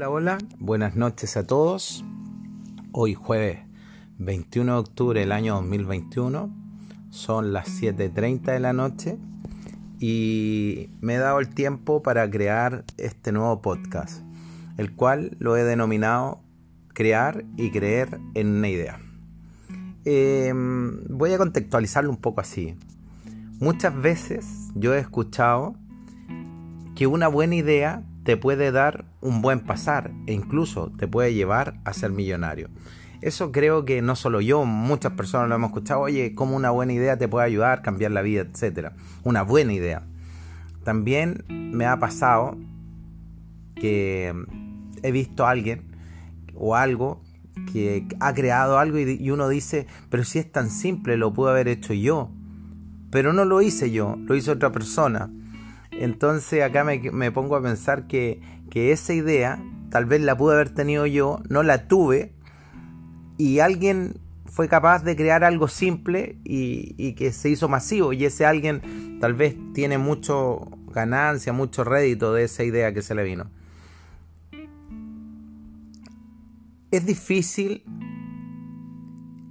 Hola, hola, buenas noches a todos. Hoy jueves 21 de octubre del año 2021, son las 7.30 de la noche y me he dado el tiempo para crear este nuevo podcast, el cual lo he denominado Crear y Creer en una idea. Em, voy a contextualizarlo un poco así. Muchas veces yo he escuchado que una buena idea te puede dar un buen pasar e incluso te puede llevar a ser millonario. Eso creo que no solo yo, muchas personas lo hemos escuchado, oye, como una buena idea te puede ayudar, cambiar la vida, etc. Una buena idea. También me ha pasado que he visto a alguien o algo que ha creado algo y uno dice, pero si es tan simple, lo pude haber hecho yo. Pero no lo hice yo, lo hizo otra persona. Entonces acá me, pongo a pensar que, esa idea tal vez la pude haber tenido yo, no la tuve, y alguien fue capaz de crear algo simple y, que se hizo masivo, y ese alguien tal vez tiene mucho ganancia, mucho rédito de esa idea que se le vino. Es difícil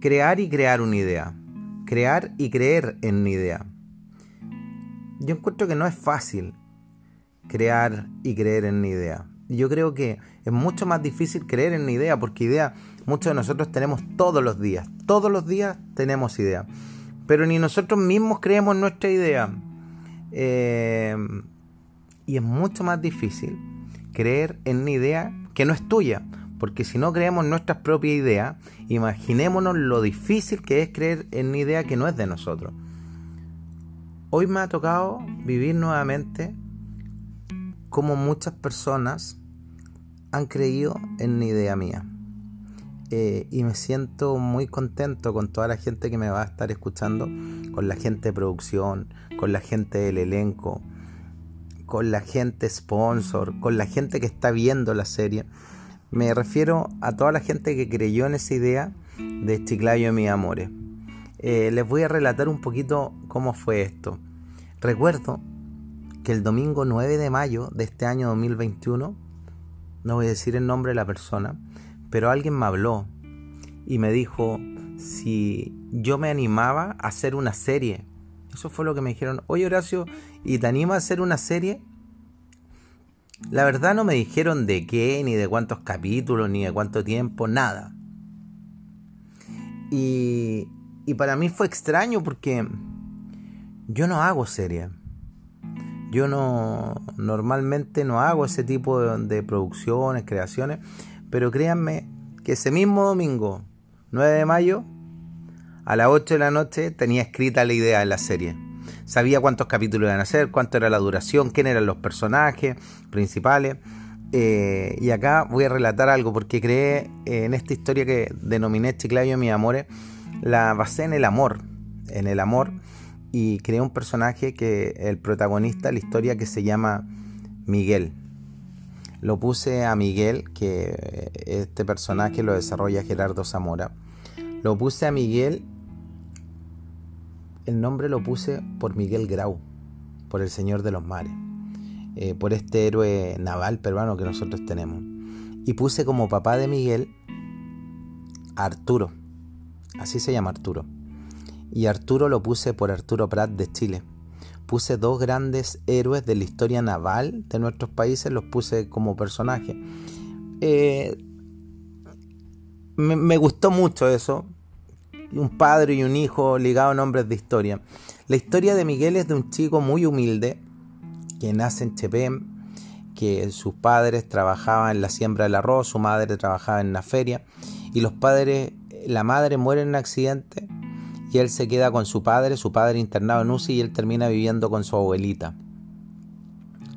crear y crear una idea, crear y creer en una idea yo encuentro que no es fácil crear y creer en una idea. Yo creo que es mucho más difícil creer en una idea porque idea muchos de nosotros tenemos todos los días. Todos los días tenemos idea. Pero ni nosotros mismos creemos nuestra idea. Eh, y es mucho más difícil creer en una idea que no es tuya. Porque si no creemos nuestras propias ideas, imaginémonos lo difícil que es creer en una idea que no es de nosotros. Hoy me ha tocado vivir nuevamente como muchas personas han creído en una idea mía. Eh, y me siento muy contento con toda la gente que me va a estar escuchando, con la gente de producción, con la gente del elenco, con la gente sponsor, con la gente que está viendo la serie. Me refiero a toda la gente que creyó en esa idea de Chiclayo y mis amores. Eh, les voy a relatar un poquito cómo fue esto. Recuerdo que el domingo 9 de mayo de este año 2021, no voy a decir el nombre de la persona, pero alguien me habló y me dijo si yo me animaba a hacer una serie. Eso fue lo que me dijeron. Oye Horacio, ¿y te animas a hacer una serie? La verdad no me dijeron de qué, ni de cuántos capítulos, ni de cuánto tiempo, nada. Y, y para mí fue extraño porque yo no hago serie. Yo no normalmente no hago ese tipo de, producciones, creaciones, pero créanme que ese mismo domingo, 9 de mayo, a las 8 de la noche tenía escrita la idea de la serie. Sabía cuántos capítulos iban a ser, cuánto era la duración, quién eran los personajes principales. Eh, y acá voy a relatar algo porque creé en esta historia que denominé Chiclayo mi amores, la basé en el amor, en el amor y creé un personaje que el protagonista la historia que se llama Miguel. Lo puse a Miguel, que este personaje lo desarrolla Gerardo Zamora. Lo puse a Miguel, el nombre lo puse por Miguel Grau, por el Señor de los Mares, eh, por este héroe naval peruano que nosotros tenemos. Y puse como papá de Miguel Arturo, así se llama Arturo y Arturo lo puse por Arturo Prat de Chile. Puse dos grandes héroes de la historia naval de nuestros países, los puse como personaje. Eh, me, gustó mucho eso. Un padre y un hijo ligados a nombres de historia. La historia de Miguel es de un chico muy humilde que nace en Chepén, que sus padres trabajaban en la siembra del arroz, su madre trabajaba en la feria y los padres, la madre muere en un accidente y él se queda con su padre, su padre internado en UCI y él termina viviendo con su abuelita.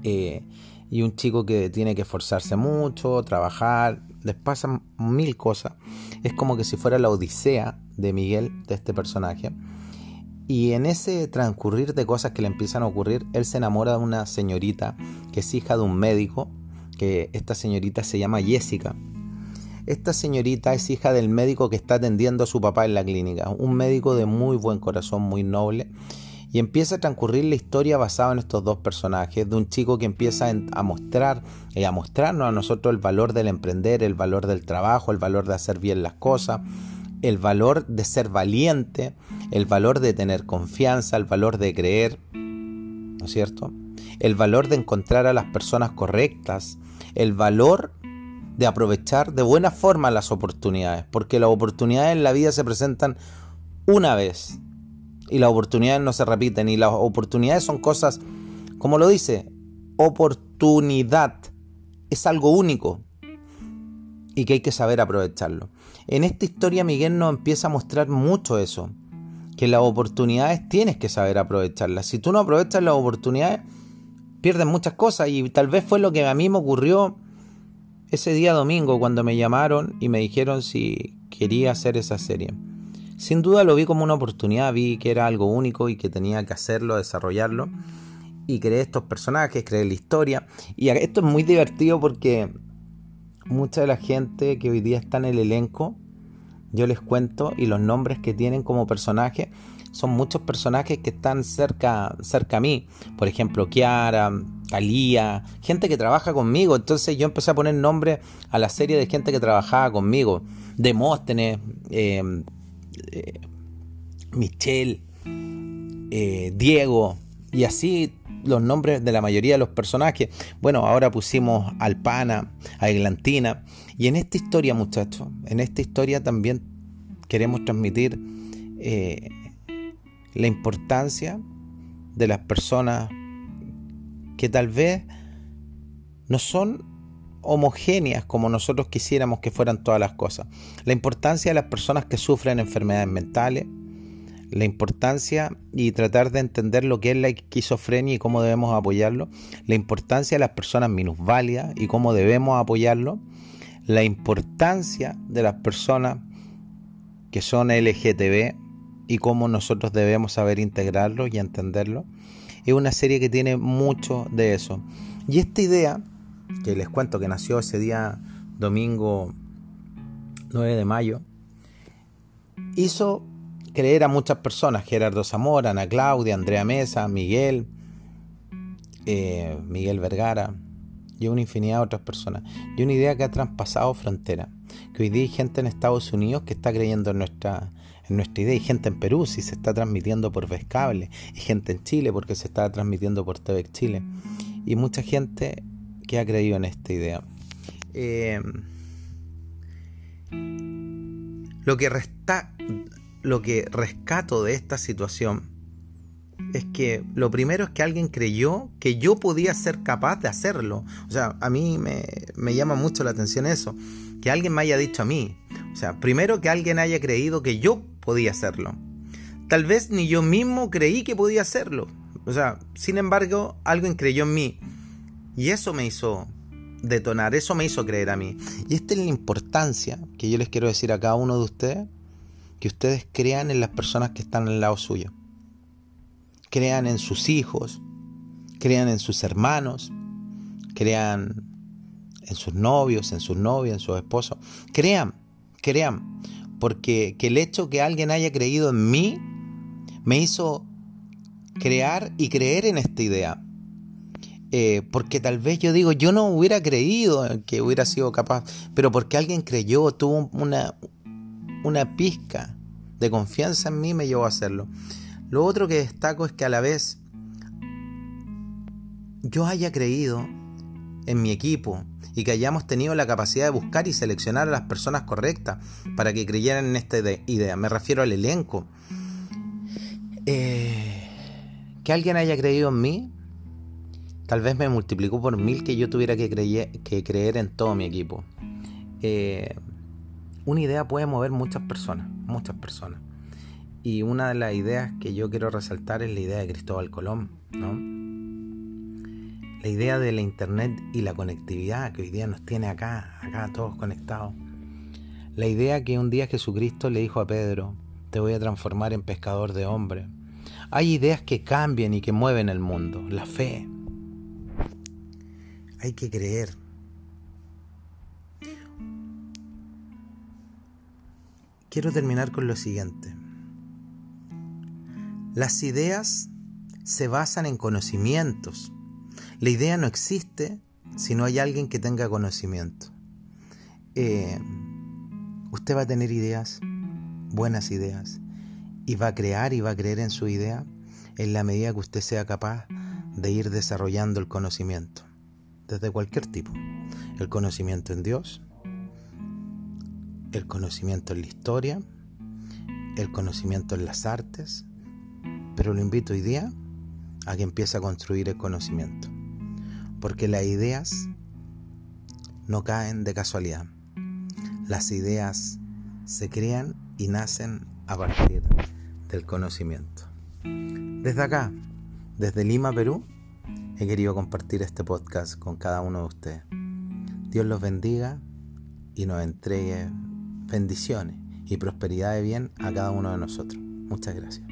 Eh, y un chico que tiene que esforzarse mucho, trabajar, les pasan mil cosas. Es como que si fuera la odisea de Miguel, de este personaje. Y en ese transcurrir de cosas que le empiezan a ocurrir, él se enamora de una señorita que es hija de un médico, que esta señorita se llama Jessica. Esta señorita es hija del médico que está atendiendo a su papá en la clínica, un médico de muy buen corazón, muy noble. Y empieza a transcurrir la historia basada en estos dos personajes, de un chico que empieza a mostrar y a mostrarnos a nosotros el valor del emprender, el valor del trabajo, el valor de hacer bien las cosas, el valor de ser valiente, el valor de tener confianza, el valor de creer, ¿no es cierto? El valor de encontrar a las personas correctas, el valor de aprovechar de buena forma las oportunidades, porque las oportunidades en la vida se presentan una vez y las oportunidades no se repiten y las oportunidades son cosas, como lo dice, oportunidad, es algo único y que hay que saber aprovecharlo. En esta historia Miguel nos empieza a mostrar mucho eso, que las oportunidades tienes que saber aprovecharlas. Si tú no aprovechas las oportunidades, pierdes muchas cosas y tal vez fue lo que a mí me ocurrió ese día domingo cuando me llamaron y me dijeron si quería hacer esa serie. Sin duda lo vi como una oportunidad, vi que era algo único y que tenía que hacerlo, desarrollarlo. Y creé estos personajes, creé la historia. Y esto es muy divertido porque mucha de la gente que hoy día está en el elenco, yo les cuento y los nombres que tienen como personajes son muchos personajes que están cerca, cerca a mí. Por ejemplo, Kiara, Alía, gente que trabaja conmigo. Entonces yo empecé a poner nombre a la serie de gente que trabajaba conmigo. Demóstenes, eh, eh, Michelle, eh, Diego, y así los nombres de la mayoría de los personajes. Bueno, ahora pusimos Alpana, a Eglantina. Y en esta historia, muchachos, en esta historia también queremos transmitir la importancia de las personas que tal vez no son homogéneas como nosotros quisiéramos que fueran todas las cosas. La importancia de las personas que sufren enfermedades mentales, la importancia y tratar de entender lo que es la esquizofrenia y cómo debemos apoyarlo, la importancia de las personas minusválidas y cómo debemos apoyarlo, la importancia de las personas que son LGTB y cómo nosotros debemos saber integrarlo y entenderlo. Es una serie que tiene mucho de eso. Y esta idea, que les cuento que nació ese día domingo 9 de mayo, hizo creer a muchas personas, Gerardo Zamora, Ana Claudia, Andrea Mesa, Miguel, eh, Miguel Vergara y una infinidad de otras personas. Y una idea que ha traspasado frontera, que hoy día hay gente en Estados Unidos que está creyendo en nuestra, nuestra idea. Hay gente en Perú si se está transmitiendo por Vescable. Hay gente en Chile porque se está transmitiendo por TV Chile. Y mucha gente que ha creído en esta idea. Eh, lo, que resta, lo que rescato de esta situación es que lo primero es que alguien creyó que yo podía ser capaz de hacerlo. O sea, a mí me, llama mucho la atención eso. Que alguien me haya dicho a mí. O sea, primero que alguien haya creído que yo podía hacerlo. Tal vez ni yo mismo creí que podía hacerlo. O sea, sin embargo, alguien creyó en mí. Y eso me hizo detonar, eso me hizo creer a mí. Y esta es la importancia que yo les quiero decir a cada uno de ustedes, que ustedes crean en las personas que están al lado suyo. Crean en sus hijos, crean en sus hermanos, crean en sus novios, en sus novias, en sus esposos. Crean, crean porque que el hecho que alguien haya creído en mí me hizo crear y creer en esta idea. Eh, porque tal vez yo digo, yo no hubiera creído que hubiera sido capaz, pero porque alguien creyó, tuvo una, una pizca de confianza en mí, me llevó a hacerlo. Lo otro que destaco es que a la vez yo haya creído en mi equipo, y que hayamos tenido la capacidad de buscar y seleccionar a las personas correctas para que creyeran en esta idea. Me refiero al elenco. Eh, que alguien haya creído en mí, tal vez me multiplicó por mil que yo tuviera que, que creer en todo mi equipo. Eh, una idea puede mover muchas personas, muchas personas. Y una de las ideas que yo quiero resaltar es la idea de Cristóbal Colón, ¿no? la idea de la internet y la conectividad que hoy día nos tiene acá, acá todos conectados. La idea que un día Jesucristo le dijo a Pedro, te voy a transformar en pescador de hombres. Hay ideas que cambian y que mueven el mundo, la fe. Hay que creer. Quiero terminar con lo siguiente. Las ideas se basan en conocimientos. La idea no existe si no hay alguien que tenga conocimiento. Eh, usted va a tener ideas, buenas ideas, y va a crear y va a creer en su idea en la medida que usted sea capaz de ir desarrollando el conocimiento, desde cualquier tipo. El conocimiento en Dios, el conocimiento en la historia, el conocimiento en las artes, pero lo invito hoy día a que empiece a construir el conocimiento, porque las ideas no caen de casualidad, las ideas se crean y nacen a partir del conocimiento. Desde acá, desde Lima, Perú, he querido compartir este podcast con cada uno de ustedes. Dios los bendiga y nos entregue bendiciones y prosperidad de bien a cada uno de nosotros. Muchas gracias.